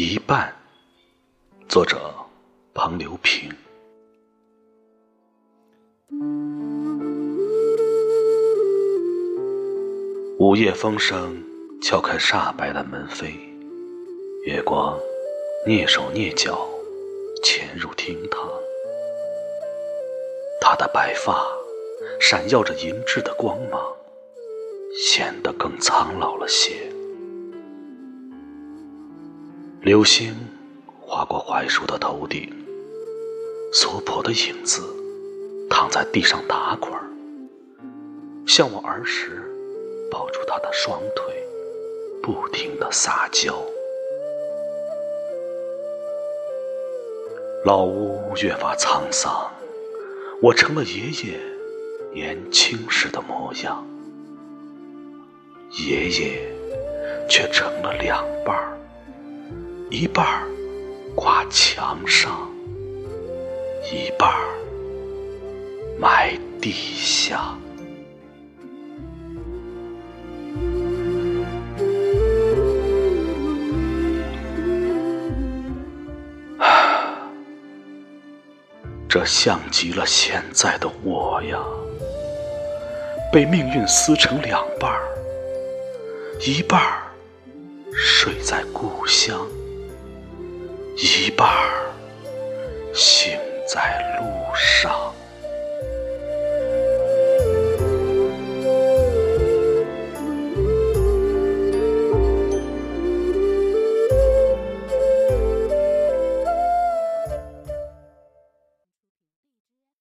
一半，作者彭留平。午夜风声敲开煞白的门扉，月光蹑手蹑脚潜入厅堂，他的白发闪耀着银质的光芒，显得更苍老了些。流星划过槐树的头顶，娑婆的影子躺在地上打滚儿，像我儿时抱住他的双腿，不停的撒娇。老屋越发沧桑，我成了爷爷年轻时的模样，爷爷却成了两半儿。一半儿挂墙上，一半儿埋地下。这像极了现在的我呀，被命运撕成两半儿，一半儿睡在故乡。一半儿行在路上。